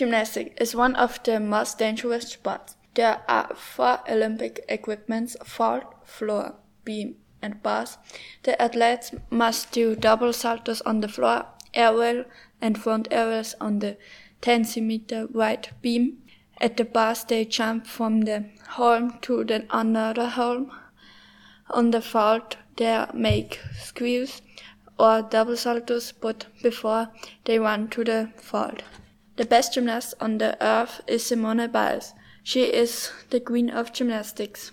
Gymnastics is one of the most dangerous sports. There are four Olympic equipments, vault, floor, beam, and bars. The athletes must do double saltos on the floor, aerial and front aerials on the 10 centimeter wide beam. At the bars, they jump from the holm to the another holm. On the vault, they make squeeze or double saltos, but before they run to the vault. The best gymnast on the earth is Simone Biles. She is the queen of gymnastics.